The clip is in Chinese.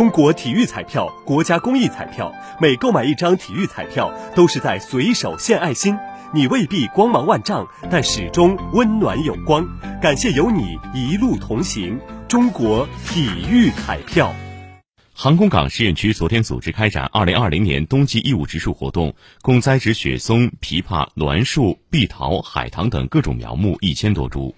中国体育彩票国家公益彩票每购买一张体育彩票都是在随手献爱心。你未必光芒万丈但始终温暖有光。感谢有你一路同行中国体育彩票。航空港实验区昨天组织开展二零二零年冬季义务植树活动共栽植雪松枇杷栾树碧桃海棠等各种苗木一千多株。